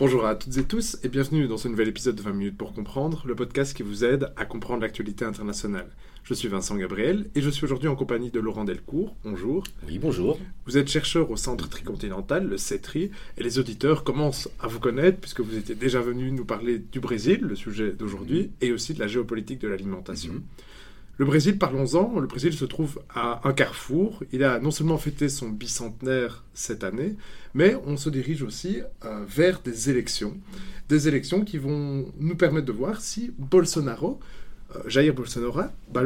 Bonjour à toutes et tous et bienvenue dans ce nouvel épisode de 20 minutes pour comprendre, le podcast qui vous aide à comprendre l'actualité internationale. Je suis Vincent Gabriel et je suis aujourd'hui en compagnie de Laurent Delcourt. Bonjour. Oui, bonjour. Vous êtes chercheur au Centre Tricontinental, le CETRI, et les auditeurs commencent à vous connaître puisque vous étiez déjà venu nous parler du Brésil, le sujet d'aujourd'hui, et aussi de la géopolitique de l'alimentation. Mhm. Le Brésil, parlons-en. Le Brésil se trouve à un carrefour. Il a non seulement fêté son bicentenaire cette année, mais on se dirige aussi euh, vers des élections. Des élections qui vont nous permettre de voir si Bolsonaro, euh, Jair Bolsonaro,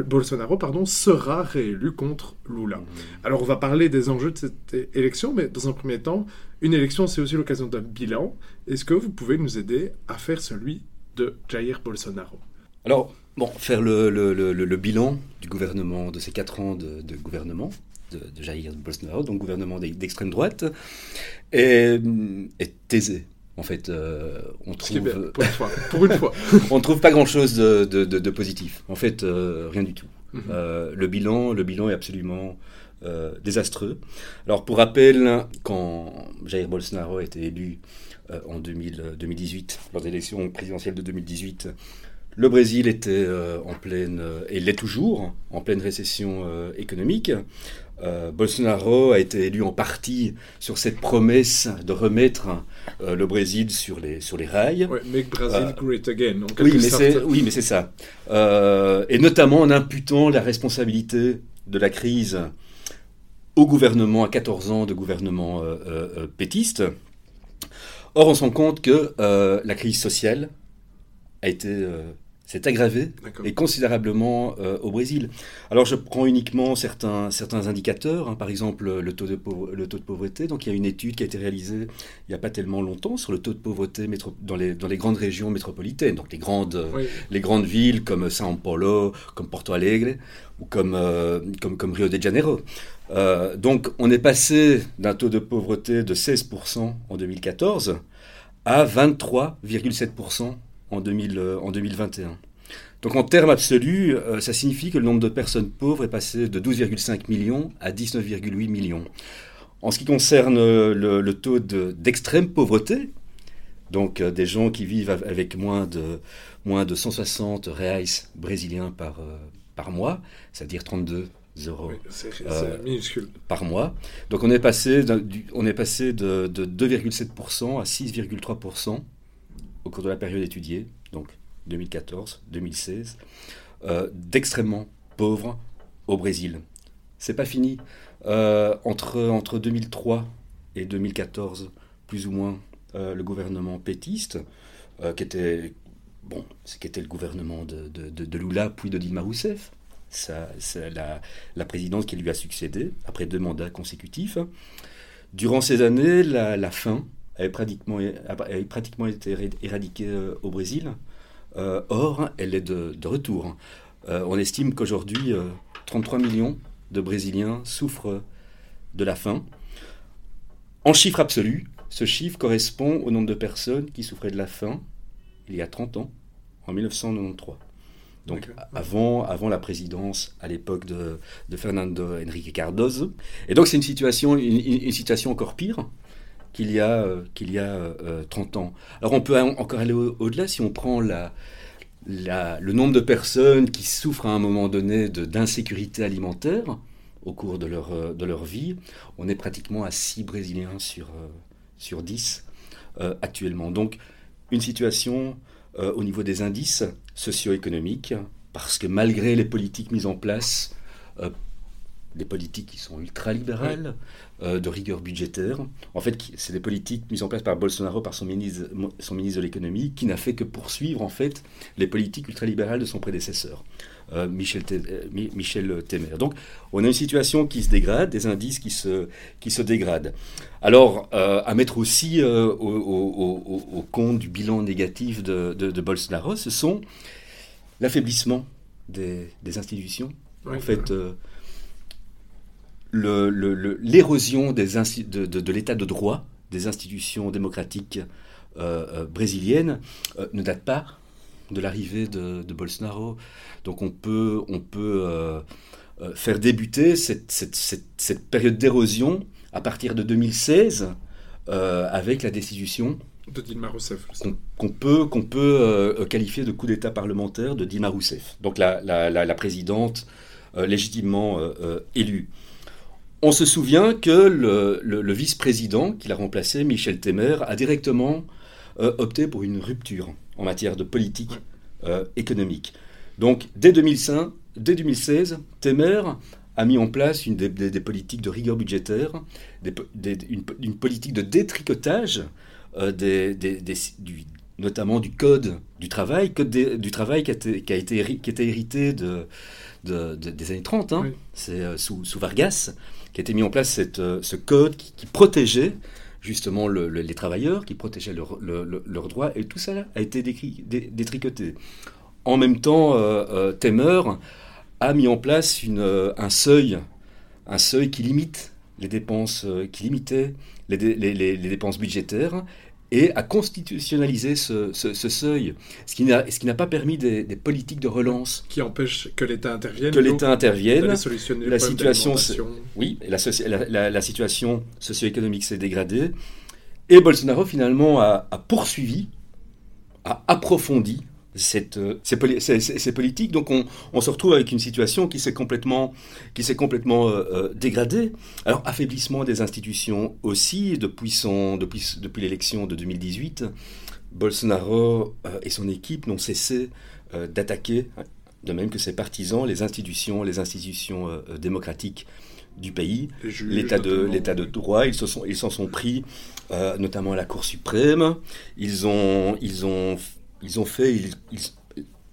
Bolsonaro pardon, sera réélu contre Lula. Alors on va parler des enjeux de cette élection, mais dans un premier temps, une élection c'est aussi l'occasion d'un bilan. Est-ce que vous pouvez nous aider à faire celui de Jair Bolsonaro? Alors, bon, faire le, le- le- bilan du gouvernement, de ces quatre ans de, de gouvernement de, de Jair Bolsonaro, donc gouvernement d'e- d'extrême droite, est, est aisé. En fait, euh, on trouve, bien, pour une fois. Pour une fois. on trouve pas grand-chose de, de- positif. En fait, euh, rien du tout. Mhm. Euh, le bilan, le bilan est absolument désastreux. Alors, pour rappel, quand Jair Bolsonaro a été élu en 2000, euh, 2018, lors des élections présidentielles de 2018, le Brésil était euh, en pleine, euh, et l'est toujours, en pleine récession euh, économique. Euh, Bolsonaro a été élu en partie sur cette promesse de remettre euh, le Brésil sur les, sur les rails. Ouais, make Brazil Euh, great again. en Oui, mais oui, mais c'est ça. Et notamment en imputant la responsabilité de la crise au gouvernement, à 14 ans de gouvernement pétiste. Or, on se rend compte que la crise sociale a été aggravée D'accord. et considérablement euh, au Brésil. Alors je prends uniquement certains, certains indicateurs, hein, par exemple le taux, de pauvre- le taux de pauvreté. Donc il y a une étude qui a été réalisée il n'y a pas tellement longtemps sur le taux de pauvreté dans, les, dans les grandes régions métropolitaines, donc les grandes, Oui. les grandes villes comme São Paulo, comme Porto Alegre ou comme, euh, comme, comme Rio de Janeiro. Euh, donc on est passé d'un taux de pauvreté de 16% en 2014 à 23,7% en, 2000, euh, en 2021. Donc en termes absolus, euh, ça signifie que le nombre de personnes pauvres est passé de 12,5 millions à 19,8 millions. En ce qui concerne euh, le, le taux de- d'extrême pauvreté, donc euh, des gens qui vivent av- avec moins de, moins de 160 reais brésiliens par, euh, par mois, c'est-à-dire 32 euros Oui, minuscule. par mois. Donc on est passé, on est passé de, de 2,7% à 6,3% au cours de la période étudiée, donc 2014-2016, euh, d'extrêmement pauvres au Brésil. C'est pas fini. Euh, entre, entre 2003 et 2014, plus ou moins, euh, le gouvernement pétiste, qui était bon, qui le gouvernement de, de, Lula puis de Dilma Rousseff, ça, c'est la, la présidence qui lui a succédé après deux mandats consécutifs. Durant ces années, la, la faim avait pratiquement, avait pratiquement été éradiquée euh, au Brésil. Euh, or, elle est de, de retour. Euh, on estime qu'aujourd'hui, euh, 33 millions de Brésiliens souffrent de la faim. En chiffre absolu, ce chiffre correspond au nombre de personnes qui souffraient de la faim il y a 30 ans, en 1993. Donc avant, avant la présidence à l'époque de, de Fernando Henrique Cardoso. Et donc c'est une situation, une situation encore pire qu'il y a, euh, qu'il y a euh, 30 ans. Alors on peut en- encore aller au- au-delà si on prend le nombre de personnes qui souffrent à un moment donné d'insécurité alimentaire au cours de leur, euh, de leur vie. On est pratiquement à 6 Brésiliens sur, euh, sur 10 euh, actuellement. Donc une situation euh, au niveau des indices socio-économiques, parce que malgré les politiques mises en place, euh, des politiques qui sont ultra-libérales, euh, de rigueur budgétaire, en fait, c'est des politiques mises en place par Bolsonaro, par son ministre, son ministre de l'économie, qui n'a fait que poursuivre en fait les politiques ultralibérales de son prédécesseur, euh, Michel, euh, Mi- Michel Temer. Donc, on a une situation qui se dégrade, des indices qui se, qui se dégradent. Alors, euh, à mettre aussi au, au- au- au compte du bilan négatif de, de- de Bolsonaro, ce sont l'affaiblissement des, des institutions. Oui. En fait, euh, le- le- le- l'érosion de, de- de l'état de droit des institutions démocratiques euh, euh, brésiliennes euh, ne date pas de l'arrivée de, de Bolsonaro. Donc on peut, on peut euh, faire débuter cette, cette- cette- cette période d'érosion à partir de 2016 euh, avec la destitution de Dilma Rousseff. Qu'on peut, qu'on peut qualifier de coup d'État parlementaire de Dilma Rousseff, donc la, la, présidente légitimement élue. On se souvient que le, vice-président qui l'a remplacé, Michel Temer, a directement opté pour une rupture en matière de politique économique. Donc dès 2005, dès 2016, Temer a mis en place une des, politiques de rigueur budgétaire, une, politique de détricotage, euh, du, notamment du code du travail, code du travail qui a, été, qui a été, qui était hérité de, des années 30, hein. c'est euh, sous, Vargas, qui a été mis en place cette, euh, ce code qui, protégeait justement les travailleurs, qui protégeait leurs droits, et tout ça a été détricoté. En même temps, Temer a mis en place euh, un seuil, un seuil qui limite les dépenses, euh, qui limitait les, dépenses budgétaires et a constitutionnalisé ce, ce, seuil, ce qui n'a pas permis des, politiques de relance. Qui empêche que l'État intervienne. Que l'État intervienne. La situation, oui, la, la, situation socio-économique s'est dégradée. Et Bolsonaro, finalement, a, a poursuivi, a approfondi cette, euh, ces, politiques. Donc on, se retrouve avec une situation qui s'est complètement, qui s'est complètement euh, euh, dégradée. Alors affaiblissement des institutions aussi, depuis, son, depuis, depuis l'élection de 2018, Bolsonaro et son équipe n'ont cessé d'attaquer, de même que ses partisans, les institutions, les institutions démocratiques du pays, l'état de l'état de droit. Ils se sont ils s'en sont pris, notamment à la Cour suprême. Ils ont ils ont ils ont fait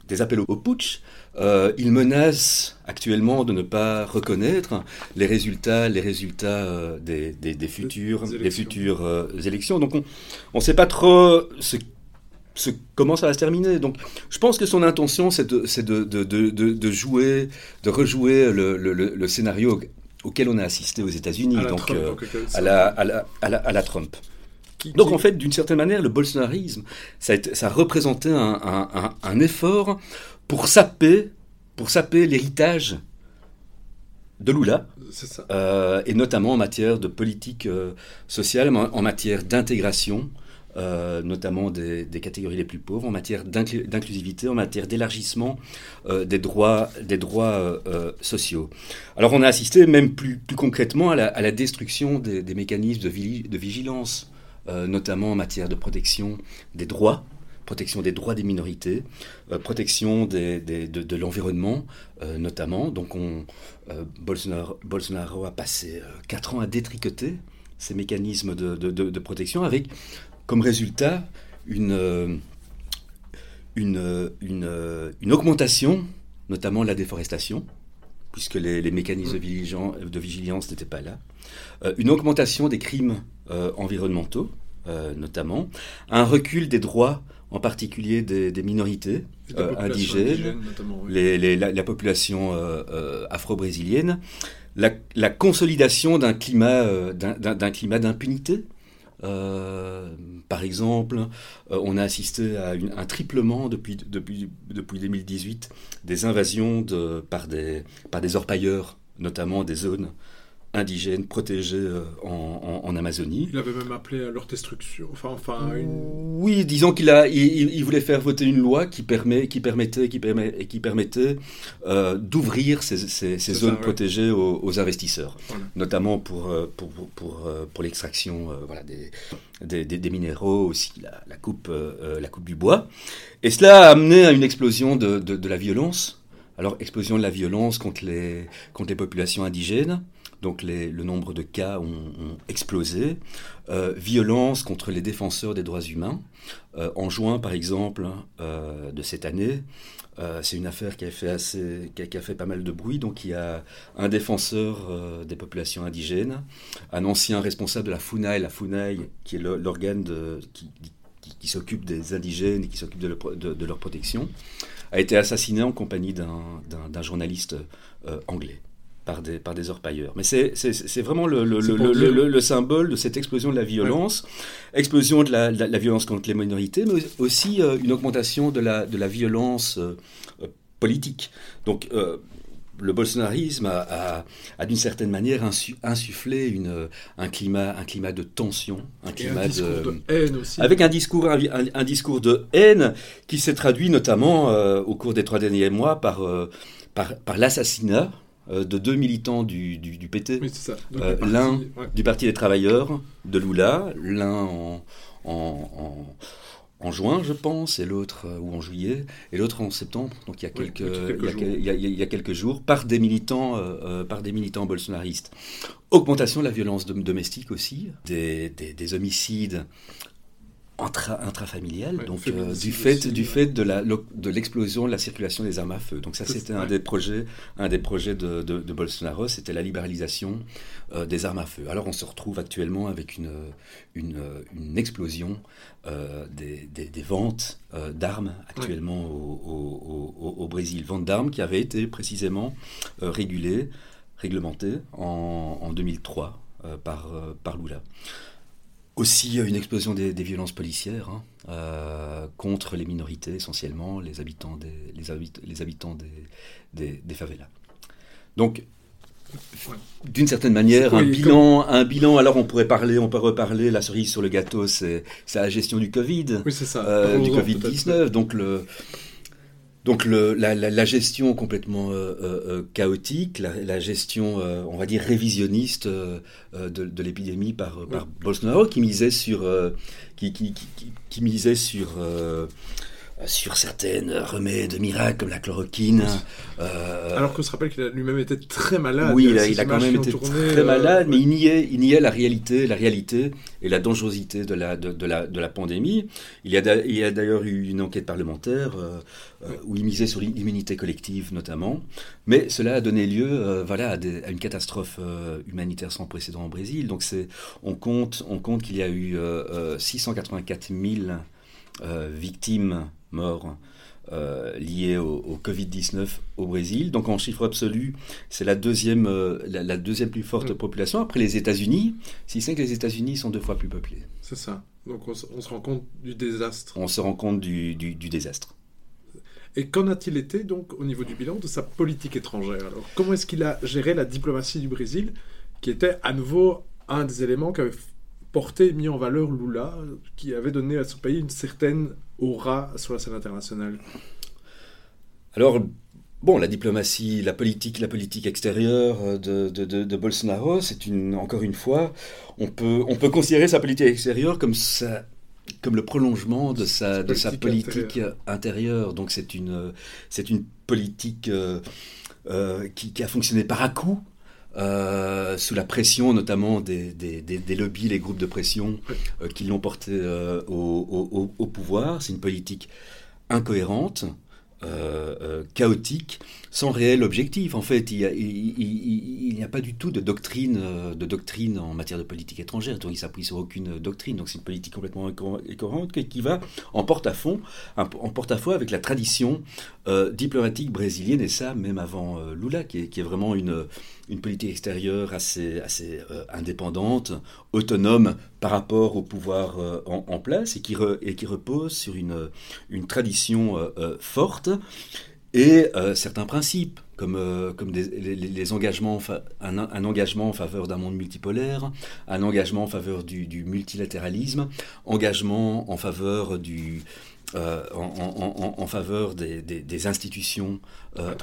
des appels au putsch. Euh, ils menacent actuellement de ne pas reconnaître les résultats, les résultats euh, des, des, futures, des futures euh, élections. Donc on ne sait pas trop ce, ce, comment ça va se terminer. Donc je pense que son intention, c'est de, de, de, de, jouer, de rejouer le, le, le, scénario auquel on a assisté aux États-Unis, donc à, la, à, la, à, la, à la Trump. Donc en fait, d'une certaine manière, le bolsonarisme, ça a, représenté un, effort pour saper, pour saper l'héritage de Lula, euh, et notamment en matière de politique euh, sociale, en matière d'intégration, euh, notamment des, catégories les plus pauvres, en matière d'inclusivité, en matière d'élargissement des droits, des droits sociaux. Alors on a assisté même plus, plus concrètement à la, destruction des, mécanismes de, de vigilance euh, notamment en matière de protection des droits, protection des droits des minorités, euh, protection des, de, l'environnement euh, notamment. Donc on, Bolsonaro, Bolsonaro, a passé quatre ans à détricoter ces mécanismes de, protection avec comme résultat une, une, une, une augmentation, notamment de la déforestation, puisque les, mécanismes de, vigilance n'étaient pas là, une augmentation des crimes environnementaux, euh, notamment, un recul des droits, en particulier des, minorités euh, indigènes, la, population afro-brésilienne, la, consolidation d'un climat d'un climat d'impunité. par exemple, on a assisté à un triplement depuis, depuis, depuis 2018 des invasions de, par, des, par des orpailleurs, notamment des zones indigènes protégés euh, en, Amazonie. Il avait même appelé à leur destruction. Enfin, enfin Oui, disons qu'il a, il, voulait faire voter une loi qui, permet, qui permettait, qui permet, qui permettait euh, d'ouvrir ces, ces, zones protégées aux, investisseurs, notamment pour, euh, pour, pour, pour, l'extraction voilà, des, des, des, minéraux, aussi la, la coupe, la coupe du bois. Et cela a amené à une explosion de, de, de la violence. Alors, explosion de la violence contre les, contre les populations indigènes, donc le nombre de cas ont, explosé. Euh, violence contre les défenseurs des droits humains. Euh, en juin, par exemple, euh, de cette année, c'est une affaire qui a, fait pas mal de bruit. Donc il y a un défenseur des populations indigènes, un ancien responsable de la FUNAI, la FUNAI qui est l'organe qui, qui, s'occupe des indigènes et qui s'occupe de, leur protection, a été assassiné en compagnie d'un journaliste anglais par des, par des orpailleurs. Mais c'est vraiment le, le, le, le, symbole de cette explosion de la violence, explosion de la, la, violence contre les minorités, mais aussi euh, une augmentation de la, de la violence euh, politique. Donc, euh, le bolsonarisme a, d'une certaine manière insufflé une, un, climat, un climat de tension, un climat de, haine aussi. Avec un discours, un, discours de haine qui s'est traduit notamment au cours des trois derniers mois par, par, par l'assassinat de deux militants du, du, PT. l'un du Parti des Travailleurs de Lula, l'un en, en, en juin, je pense, et l'autre, euh, ou en juillet, et l'autre en septembre, donc il y a quelques, il, y a, quelques jours, par des militants, euh, euh, par des militants bolsonaristes. Augmentation de la violence domestique aussi, des, des homicides intrafamiliale, donc euh, du fait du fait de la de l'explosion de la circulation des armes à feu. Donc ça c'était un des projets un des projets de, de, Bolsonaro, c'était la libéralisation euh, des armes à feu. Alors on se retrouve actuellement avec une une, une explosion euh, des, des, ventes d'armes actuellement au, au, au, Brésil, ventes d'armes qui avaient été précisément régulées, réglementées en, en 2003 par par Lula. Aussi une explosion des, violences policières hein, euh, contre les minorités essentiellement, les habitants des, les, habitants des, des, favelas. Donc, d'une certaine manière, un bilan, un bilan. Alors on pourrait parler, on peut reparler. La cerise sur le gâteau, c'est la gestion du Covid, oui, ça. Euh, du Covid 19. Donc le donc le, la, la, gestion complètement euh, euh, euh chaotique, la, la gestion, euh, on va dire, révisionniste de, de l'épidémie par, par Bolsonaro, qui misait sur, qui, qui, qui, qui, misait sur sur certaines remèdes miracles comme la chloroquine. Euh, Alors qu'on se rappelle qu'il a lui-même été très malade. Oui, il a, il a quand même été très euh, malade, mais il niait, il niait la réalité, la réalité et la dangerosité de la, de, de la, de la pandémie. Il y a, il a d'ailleurs eu une enquête parlementaire euh, où il misait sur l'immunité collective notamment. Mais cela a donné lieu voilà, à, des, à, une catastrophe humanitaire sans précédent au Brésil. Donc c'est, on compte, on compte qu'il y a eu 684 000 victimes morts euh, liés au, Covid-19 au Brésil. Donc en chiffre absolu, c'est la deuxième, euh, la, deuxième plus forte mm. population après les États-Unis, si c'est que les États-Unis sont deux fois plus peuplés. C'est ça. Donc on, se rend compte du désastre. On se rend compte du, du, désastre. Et qu'en a-t-il été donc au niveau du bilan de sa politique étrangère? Alors comment est-ce qu'il a géré la diplomatie du Brésil, qui était à nouveau un des éléments qu'avait porté, mis en valeur Lula, qui avait donné à son pays une certaine aura sur la scène internationale Alors, bon, la diplomatie, la politique, la politique extérieure de, de, Bolsonaro, c'est une, encore une fois, on peut, on peut considérer sa politique extérieure comme ça comme le prolongement de sa, de sa politique intérieure. Donc c'est une, c'est une politique euh, euh, qui, qui, a fonctionné par à-coup, euh, sous la pression notamment des, des, des, lobbies, les groupes de pression euh, qui l'ont porté euh, au, au, au, pouvoir. C'est une politique incohérente, chaotique, sans réel objectif. En fait, il n'y a, pas du tout de doctrine, euh, de doctrine en matière de politique étrangère. Donc, il s'appuie sur aucune doctrine. Donc, c'est une politique complètement incohérente qui va en porte-à-fond, en porte-à-faux avec la tradition euh, diplomatique brésilienne, et ça, même avant euh, Lula, qui est, vraiment une, une politique extérieure assez, indépendante, autonome par rapport au pouvoir en, place, et qui, repose sur une tradition forte et euh, certains principes, comme, euh, comme des, les, engagements, un, un, engagement en faveur d'un monde multipolaire, un engagement en faveur du, du multilatéralisme, engagement en faveur du, euh, en, en, en, faveur des, des, des institutions euh,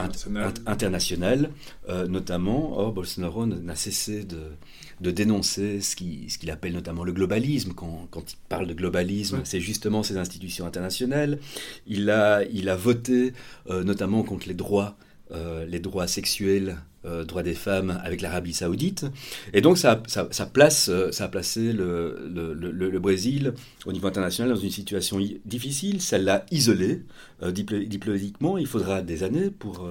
internationales, euh, notamment. Or, Bolsonaro n'a cessé de, de dénoncer ce qu'il ce appelle notamment le globalisme. Quand, quand il parle de globalisme, c'est justement ces institutions internationales. Il a, il a voté notamment contre les droits euh, les droits sexuels, euh, droits des femmes avec l'Arabie saoudite. Et donc ça, ça, place, euh, ça a placé le, le, le, Brésil au niveau international dans une situation difficile. Ça l'a isolé diplomatiquement. Il faudra des années pour,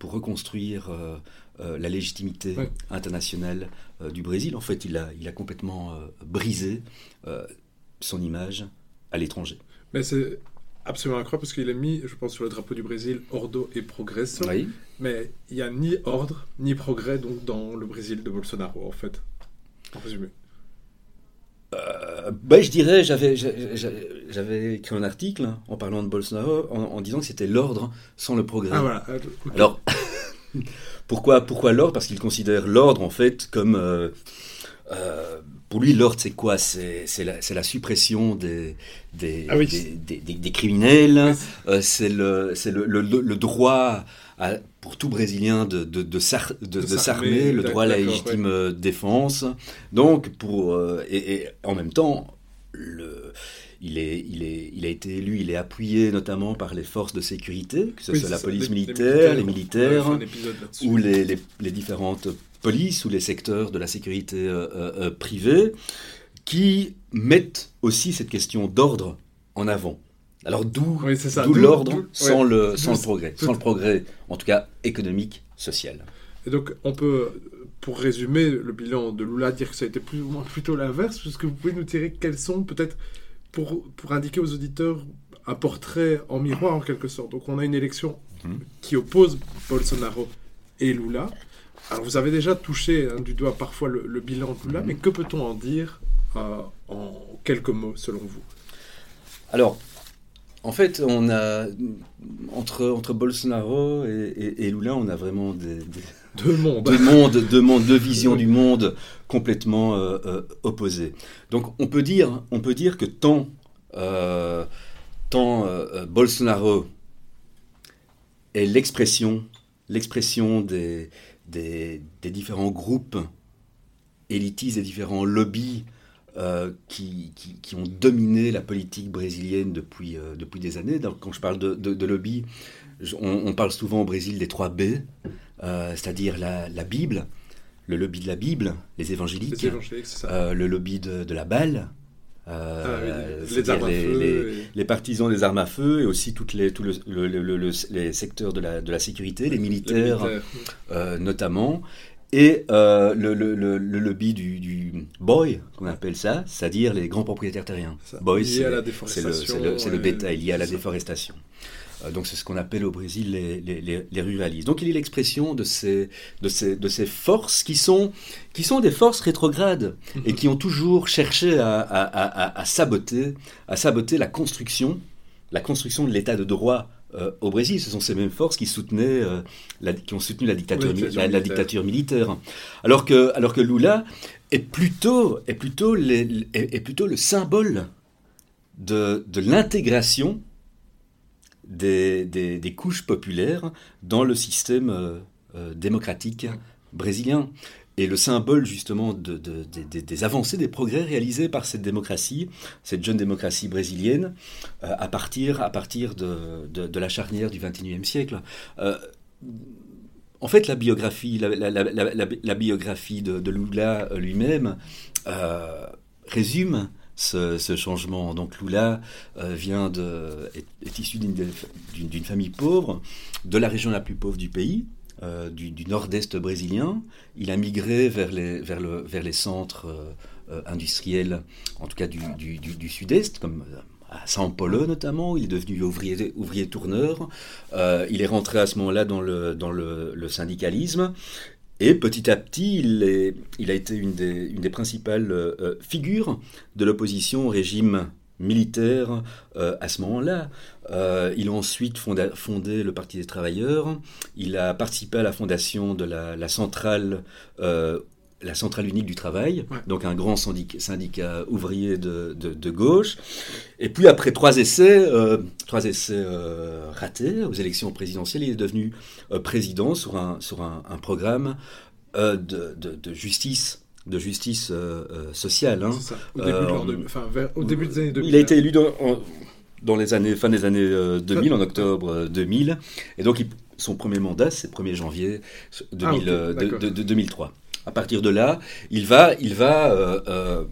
pour reconstruire la légitimité internationale du Brésil. En fait, il a, il a complètement brisé son image à l'étranger. Mais c'est absolument incroyable parce qu'il a mis, je pense, sur le drapeau du Brésil, Ordo et Progresso. Mais il n'y a ni ordre ni progrès donc dans le Brésil de Bolsonaro, en fait. En résumé. Euh, ben, je dirais, j'avais, j'avais écrit un article en parlant de Bolsonaro en, disant que c'était l'ordre sans le progrès. Ah, voilà. Alors, Pourquoi, pourquoi l'ordre? Parce qu'il considère l'ordre en fait comme pour lui, l'ordre, c'est quoi? C'est la, la, suppression des, des, ah oui. des, des, des, criminels, euh, c'est le, le, le, le, droit à, pour tout Brésilien de, de, de s'armer, le droit à la légitime ouais. défense. Donc, pour, euh, et, et, en même temps, le, il, est, il, est, il a été élu, il est appuyé notamment par les forces de sécurité, que ce oui, soit la ça, police les, militaire, les militaires, les militaires ou les, les, les différentes police ou les secteurs de la sécurité euh, euh, privée qui mettent aussi cette question d'ordre en avant. Alors d'où oui, l'ordre sans, ouais. le, sans le progrès, sans le progrès en tout cas économique, social. Et donc on peut, pour résumer le bilan de Lula, dire que ça a été plus ou moins plutôt l'inverse. Est-ce que vous pouvez nous tirer quels sont peut-être pour, pour indiquer aux auditeurs un portrait en miroir en quelque sorte. Donc on a une élection mmh. qui oppose Bolsonaro et Lula. Alors, vous avez déjà touché hein, du doigt parfois le, le bilan de Lula, mais que peut-on en dire euh, en quelques mots, selon vous? Alors, en fait, on a entre, entre Bolsonaro et, et, et Lula, on a vraiment des, des deux mondes, deux mondes, deux visions du monde complètement euh, euh, opposées. Donc, on peut dire, on peut dire que tant, euh, tant Bolsonaro est l'expression, l'expression des différents groupes élitistes, des différents lobbies qui, ont dominé la politique brésilienne depuis, depuis des années. Quand je parle de, de, lobby, on, on, parle souvent au Brésil des trois B, c'est-à-dire la, la, Bible, le lobby de la Bible, les évangéliques, les évangéliques le lobby de, de la balle, euh, ah, oui, les, armes les, à feu les, et... les, partisans des armes à feu et aussi toutes les, tout le, le, le, les secteurs de la, de la sécurité, les militaires, militaires. Euh, notamment, et euh, le, lobby du, du boy, qu'on appelle ça, c'est-à-dire les grands propriétaires terriens. Boy, c'est le, le, bétail lié à la déforestation. Donc c'est ce qu'on appelle au Brésil les, les, les, ruralistes. Donc il est l'expression de ces, de, ces, de ces forces qui sont, qui sont des forces rétrogrades et qui ont toujours cherché à, à, à, à, saboter, à saboter la construction, la construction de l'état de droit euh, au Brésil. Ce sont ces mêmes forces qui, soutenaient, euh, la, qui ont soutenu la dictature, oui, la, la, dictature militaire. Alors que, alors que Lula est plutôt, est plutôt, les, est, est plutôt le symbole de, de l'intégration des, couches populaires dans le système euh, euh, démocratique brésilien. Et le symbole justement de, de, de, des avancées, des progrès réalisés par cette démocratie, cette jeune démocratie brésilienne, euh, à partir, à partir de, la charnière du XXIe siècle. En fait, la biographie, la, biographie de, Lula lui-même résume ce, changement. Donc Lula euh, vient de, est, issu d'une famille pauvre, de la région la plus pauvre du pays, euh, du, nord-est brésilien. Il a migré vers les, vers le, vers les centres euh, industriels, en tout cas du, du, du sud-est, comme à São Paulo notamment, il est devenu ouvrier, ouvrier tourneur. Il est rentré à ce moment-là dans le, dans le syndicalisme. Et petit à petit, il, a été une des, principales euh, figures de l'opposition au régime militaire euh, à ce moment-là. Euh, il a ensuite fondé, le Parti des travailleurs. Il a participé à la fondation de la, centrale euh, la centrale unique du travail, ouais. donc un grand syndicat, syndicat ouvrier de, de, de, gauche. Et puis après trois essais, euh, trois essais euh, ratés aux élections présidentielles, il est devenu euh, président sur un, sur un, un programme de, de, justice de justice sociale. Hein. Ça, au, début de enfin, vers, au, début des années 2000. Il a été élu dans, en, dans les années, fin des années 2000, en octobre 2000. Et donc, il, son premier mandat, c'est le 1er janvier 2000, ah, okay, de, de, 2003 à partir de là, il va, euh, euh,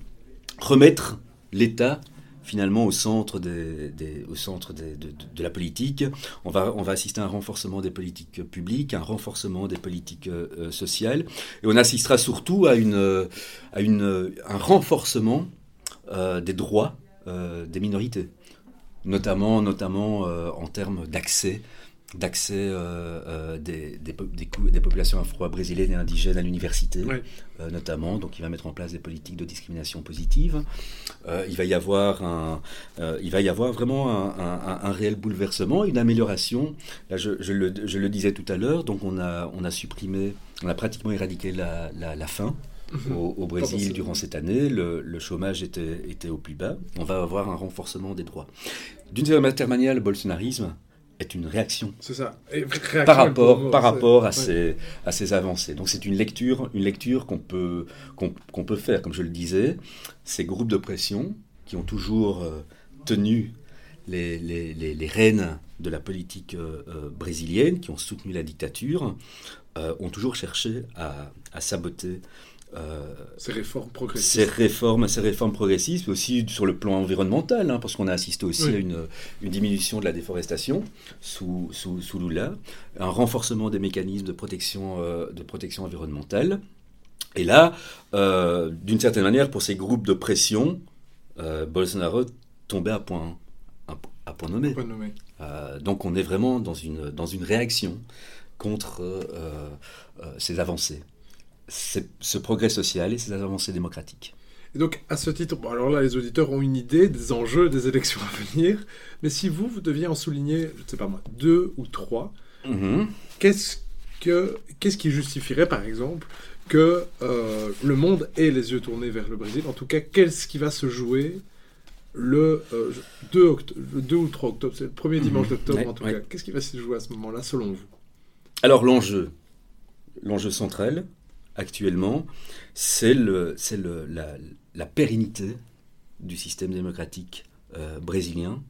remettre l'État finalement au centre, au de, la politique. On va, assister à un renforcement des politiques publiques, un renforcement des politiques euh, sociales, et on assistera surtout à, un renforcement des droits des minorités, notamment, notamment en termes d'accès d'accès euh, euh, des, des, des, populations afro-brésiliennes et indigènes à l'université, euh, notamment. Donc, il va mettre en place des politiques de discrimination positive. il va y avoir un, il va y avoir vraiment un, un, réel bouleversement, une amélioration. Là, je, je, le, je le, disais tout à l'heure. Donc, on a, on a supprimé, on a pratiquement éradiqué la, la, la faim. Mhm. Au, au, Brésil durant cette année, le, le, chômage était, était au plus bas. On va avoir un renforcement des droits. D'une certaine manière, le bolsonarisme, est une réaction. C'est ça. par rapport, par rapport à, ces, à ces avancées. Donc c'est une lecture, une lecture qu'on peut, qu'on peut faire, comme je le disais. Ces groupes de pression qui ont toujours euh, tenu les, les, les, les, rênes de la politique euh, euh, brésilienne, qui ont soutenu la dictature, ont toujours cherché à, à saboter euh, ces réformes progressistes. Ces réformes, ces réformes progressistes, aussi sur le plan environnemental, hein, parce qu'on a assisté aussi à une, une, diminution de la déforestation sous, sous, sous, Lula, un renforcement des mécanismes de protection, euh, de protection environnementale. Et là, euh, d'une certaine manière, pour ces groupes de pression, Bolsonaro tombait à point, à, point nommé. nommé. donc on est vraiment dans une, dans une réaction contre ces avancées ce progrès social et ces avancées démocratiques. Et donc, à ce titre, alors là, les auditeurs ont une idée des enjeux des élections à venir, mais si vous, vous deviez en souligner, je ne sais pas moi, deux ou trois, mm-hmm. qu'est-ce, que, qu'est-ce qui justifierait, par exemple, que euh, le monde ait les yeux tournés vers le Brésil? En tout cas, qu'est-ce qui va se jouer le, 2, euh, le 2 ou 3 octobre C'est le premier mm-hmm. dimanche d'octobre, en tout cas. Qu'est-ce qui va se jouer à ce moment-là, selon vous? Alors, l'enjeu, l'enjeu central, actuellement, c'est le, le, la, la, pérennité du système démocratique euh, brésilien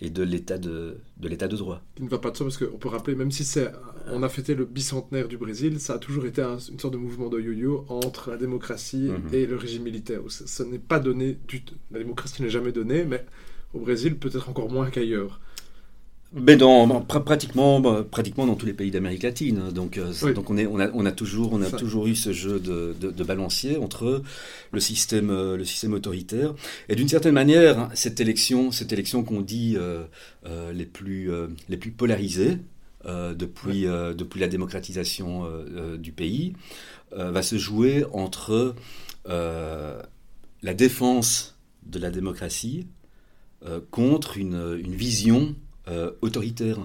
et de l'état de, de l'état de droit. Il ne va pas de soi parce qu'on peut rappeler, même si c'est, on a fêté le bicentenaire du Brésil, ça a toujours été une sorte de mouvement de yo-yo entre la démocratie mhm. et le régime militaire. Ça, n'est pas donné du La démocratie n'est jamais donnée, mais au Brésil peut-être encore moins qu'ailleurs. Mais dans, pratiquement, bah, pratiquement dans tous les pays d'Amérique latine. Donc, euh, donc on, est, on, a, on, a toujours, on a toujours eu ce jeu de, de, balancier entre le système, euh, le système autoritaire. Et d'une certaine manière, cette élection, cette élection qu'on dit euh, les, plus, les plus polarisées depuis, depuis la démocratisation du pays, va se jouer entre la défense de la démocratie contre une, une vision euh, autoritaire.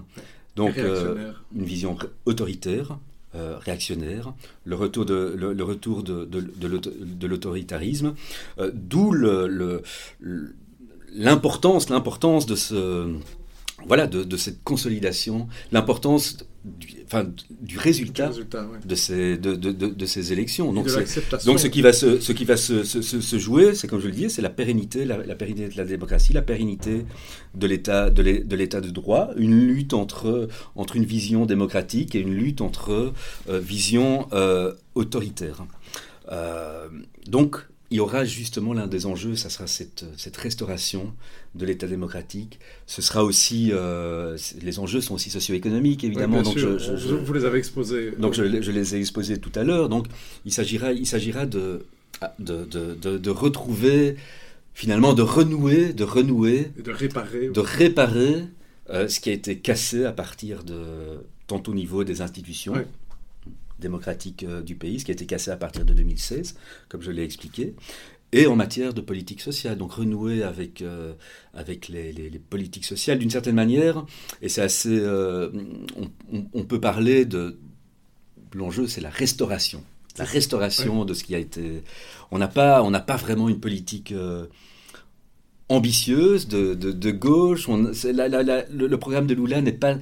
Donc euh, une vision autoritaire, euh, réactionnaire, le retour de, le, retour de, de, l'autoritarisme, d'où l'importance, l'importance de ce voilà, de, cette consolidation, l'importance du, enfin, du résultat, de, ces, de, de, ces élections. Donc, donc ce qui va se, ce qui va se, se, jouer, c'est comme je le disais, c'est la pérennité, la, pérennité de la démocratie, la pérennité de l'état de l'état de droit, une lutte entre, entre une vision démocratique et une lutte entre euh, vision euh, autoritaire. Euh, donc il y aura justement l'un des enjeux, ça sera cette, cette restauration de l'État démocratique. Ce sera aussi, euh, les enjeux sont aussi socio-économiques évidemment. donc je, vous les avez exposés. Donc je, les ai exposés tout à l'heure. Donc il s'agira, il s'agira de, de, de, de, retrouver, finalement, de renouer, de renouer, de réparer, de réparer euh, ce qui a été cassé à partir de tant au niveau des institutions démocratique euh, du pays, ce qui a été cassé à partir de 2016, comme je l'ai expliqué, et en matière de politique sociale, donc renouer avec, euh, avec les, politiques sociales d'une certaine manière, et c'est assez... Euh, on, peut parler de... L'enjeu, c'est la restauration. La restauration de ce qui a été... On n'a pas, pas vraiment une politique ambitieuse de, gauche. Le, programme de Lula n'est pas,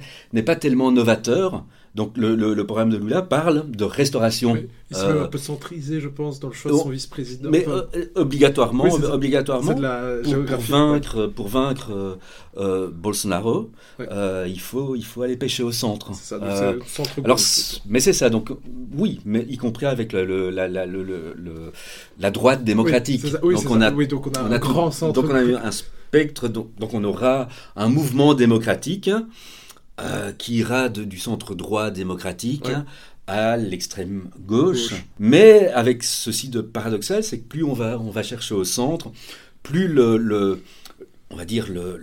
pas tellement novateur. Donc le, le, programme de Lula parle de restauration. il se euh, un peu centrisé, je pense, dans le choix de son vice-président. Mais euh, obligatoirement, obligatoirement pour, vaincre, pour vaincre euh, Bolsonaro, il, faut, il faut aller pêcher au centre. Ça, centre alors, mais c'est ça, donc oui, mais y compris avec le, la, la, la, droite démocratique. donc, on a, donc on a un grand centre. Donc on a un spectre, donc, donc on aura un mouvement démocratique. Euh, qui ira du centre droit démocratique à l'extrême gauche. Mais avec ceci de paradoxal, c'est que plus on va, on va chercher au centre, plus le, on va dire le,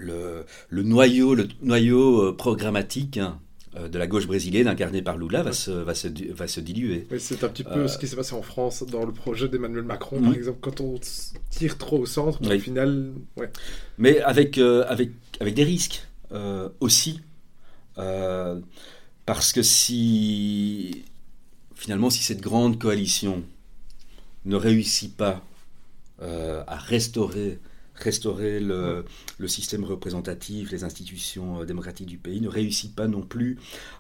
le, noyau, le noyau euh, programmatique de la gauche brésilienne incarnée par Lula va, se, va, se, va se diluer. Oui, c'est un petit peu ce qui s'est passé en France dans le projet d'Emmanuel Macron, par exemple, quand on tire trop au centre, au final... Ouais. Mais avec, avec, avec des risques aussi. Parce que si finalement, si cette grande coalition ne réussit pas euh, à restaurer, le, système représentatif, les institutions euh, démocratiques du pays, ne réussit pas non plus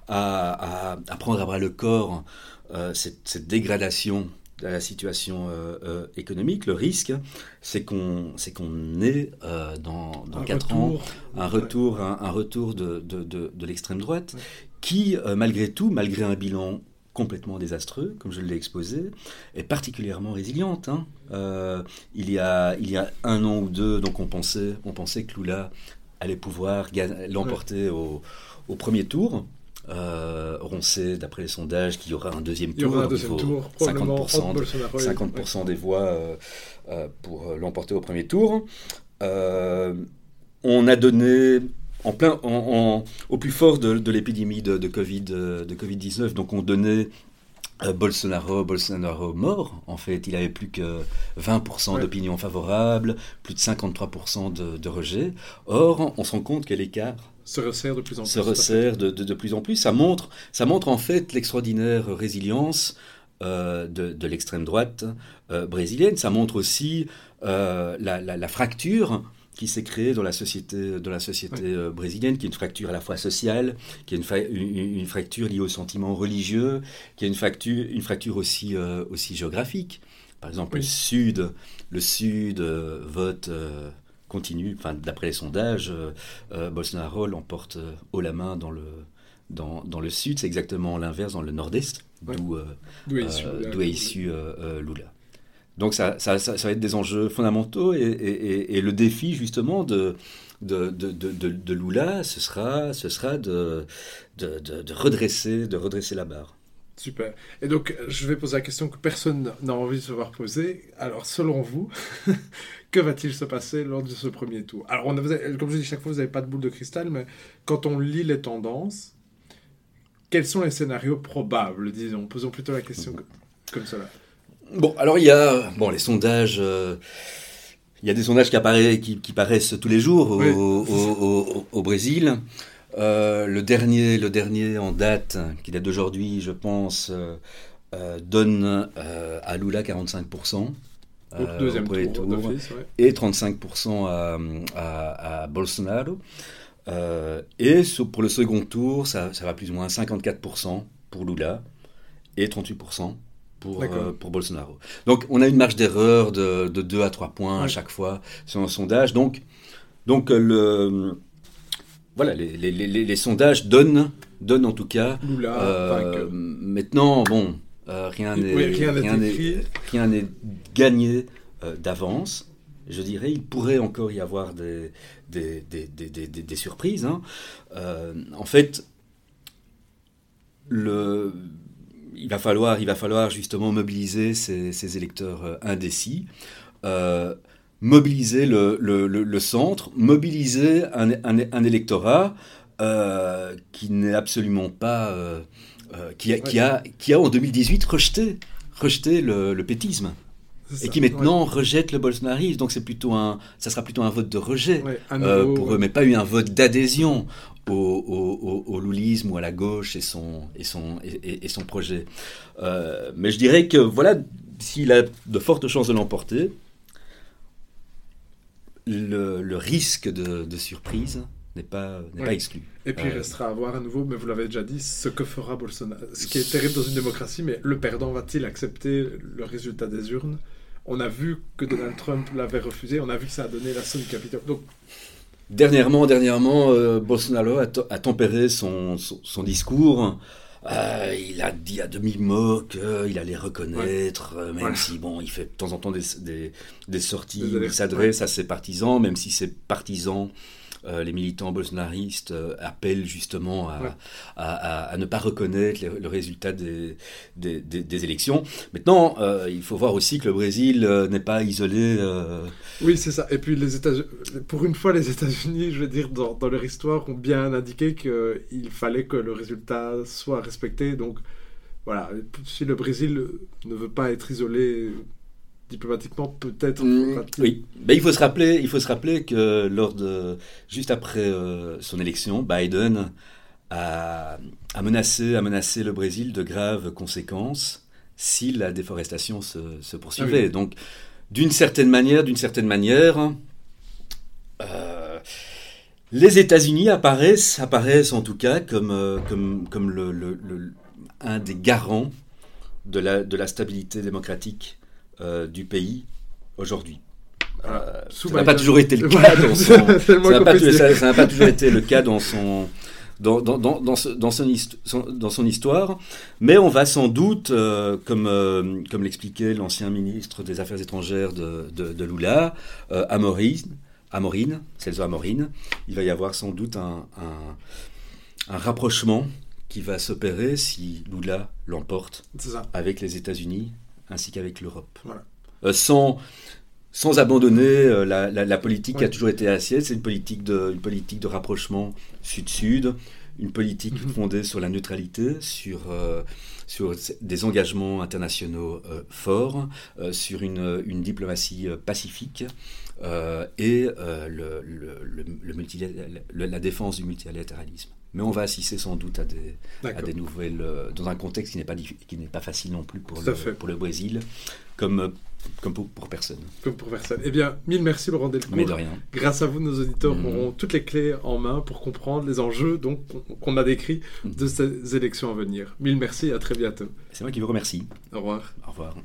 à, prendre à bras le corps euh, cette, dégradation de la situation économique, le risque, c'est qu'on c'est qu'on ait dans, dans 4 ans un retour, un, retour de, de, l'extrême droite qui, malgré tout, malgré un bilan complètement désastreux, comme je l'ai exposé, est particulièrement résiliente. Hein. Euh, il, y a, il y a un an ou deux, donc on pensait, on pensait que Lula allait pouvoir l'emporter au, premier tour. Euh, on sait, d'après les sondages, qu'il y aura un deuxième tour. Il y aura un deuxième tour, 50%, 50 des voix euh, pour l'emporter au premier tour. on a donné en plein, au plus fort de, l'épidémie de, Covid, de Covid-19. Donc on donnait euh, Bolsonaro, Bolsonaro mort, en fait, il avait plus que 20% d'opinion favorable, plus de 53% de, de, rejet. Or, on se rend compte que l'écart se resserre de plus en plus. Se resserre de, plus en plus. Ça montre, ça montre en fait l'extraordinaire résilience euh, de, l'extrême droite euh, brésilienne. Ça montre aussi la, la, fracture qui s'est créée dans la société, dans la société euh, brésilienne, qui est une fracture à la fois sociale, qui est une, une, fracture liée aux sentiments religieux, qui est une fracture, une fracture aussi, euh, aussi géographique. Par exemple, le Sud, le Sud euh, vote continue, enfin, d'après les sondages, Bolsonaro l'emporte haut la main dans le, dans, dans le Sud, c'est exactement l'inverse dans le Nord-Est, d'où est issu Lula. Donc ça, va être des enjeux fondamentaux et, le défi justement de, de, de, de, Lula, ce sera, ce sera de, redresser, de redresser la barre. Super. Et donc, je vais poser la question que personne n'a envie de se voir poser. Alors, selon vous, que va-t-il se passer lors de ce premier tour? Alors, comme je dis chaque fois, vous n'avez pas de boule de cristal, mais quand on lit les tendances, quels sont les scénarios probables, disons? Posons plutôt la question comme cela. Bon, alors il y a bon, les sondages. Euh, il y a des sondages qui, apparaissent, qui, paraissent tous les jours au, Brésil. Euh, le, dernier, le dernier en date, qui date d'aujourd'hui, je pense, euh, donne à Lula 45%. deuxième tour, et 35% à, à, Bolsonaro. et pour le second tour, ça, ça va plus ou moins 54% pour Lula et 38% pour, euh, pour Bolsonaro. Donc on a une marge d'erreur de, de 2 à 3 points à chaque fois sur un sondage. Donc, donc euh, le, voilà, les, les, les, les sondages donnent, donnent en tout cas. euh, maintenant, bon, euh, rien n'est rien n'est gagné d'avance. Je dirais, il pourrait encore y avoir des, des, des, des, des surprises. Hein. en fait, le, il va falloir, il va falloir justement mobiliser ces, électeurs euh, indécis, euh, mobiliser le, centre, mobiliser un, électorat euh, qui n'est absolument pas, qui, a, qui, a, qui a en 2018 rejeté, rejeté le pétisme. Et qui maintenant rejette le bolsonarisme. Donc c'est plutôt un, ça sera plutôt un vote de rejet pour eux, mais pas eu un vote d'adhésion au, au, loulisme ou à la gauche et son, et son, et, son projet. Euh, mais je dirais que voilà, s'il a de fortes chances de l'emporter, le, risque de, surprise n'est pas, pas exclu. Et puis il euh, restera à voir à nouveau, mais vous l'avez déjà dit, ce que fera Bolsonaro. Ce qui est terrible dans une démocratie, mais le perdant va-t-il accepter le résultat des urnes? On a vu que Donald Trump l'avait refusé, on a vu que ça a donné la somme capitale. Donc Dernièrement, dernièrement euh, Bolsonaro a, tempéré son, son, discours. Euh, il a dit à demi-mot qu'il allait reconnaître, euh, même si bon, il fait de temps en temps des, des, sorties, il s'adresse à ses partisans, même si ses partisans euh, les militants bolsonaristes euh, appellent justement à, à, à, ne pas reconnaître le résultat des, des, des, élections. Maintenant, euh, il faut voir aussi que le Brésil n'est pas isolé. Oui, c'est ça. Et puis, les États pour une fois, les États-Unis, je veux dire, dans, dans leur histoire, ont bien indiqué qu'il fallait que le résultat soit respecté. Donc, voilà, si le Brésil ne veut pas être isolé diplomatiquement peut-être. Mm, oui, il faut se rappeler, il faut se rappeler que lors de juste après euh, son élection, Biden a, a, menacé, a menacé le Brésil de graves conséquences si la déforestation se, se poursuivait. Ah Donc, d'une certaine manière, d'une certaine manière, euh, les États-Unis apparaissent, apparaissent en tout cas comme, euh, comme, comme le, le, un des garants de la, de la stabilité démocratique euh, du pays aujourd'hui. Euh, ça n'a pas toujours été le cas dans son, ça n'a pas, toujours été le cas dans son dans, dans, dans, dans, son, dans son histoire, mais on va sans doute, euh, comme, euh, comme l'expliquait l'ancien ministre des Affaires étrangères de, de, de Lula, euh, Amorine, Amorine, Celso Amorine, il va y avoir sans doute un, un, un rapprochement qui va s'opérer si Lula l'emporte avec les États-Unis ainsi qu'avec l'Europe. Euh, sans, sans abandonner euh, la, la, politique qui a toujours été assiette, c'est une politique de, une politique de rapprochement sud-sud, une politique mhm. fondée sur la neutralité, sur, euh, sur des engagements internationaux forts, sur une, une diplomatie pacifique et le, le, le, la défense du multilatéralisme. Mais on va assister sans doute à des, à des nouvelles, euh, dans un contexte qui n'est pas, qui pas facile non plus pour, le, pour le Brésil, comme, euh, comme pour, personne. Comme pour personne. Eh bien, mille merci Laurent Delcourt. Mais de rien. Grâce à vous, nos auditeurs mm. auront toutes les clés en main pour comprendre les enjeux donc, qu'on a décrits de ces élections à venir. Mille merci et à très bientôt. C'est moi qui vous remercie. Au revoir. Au revoir.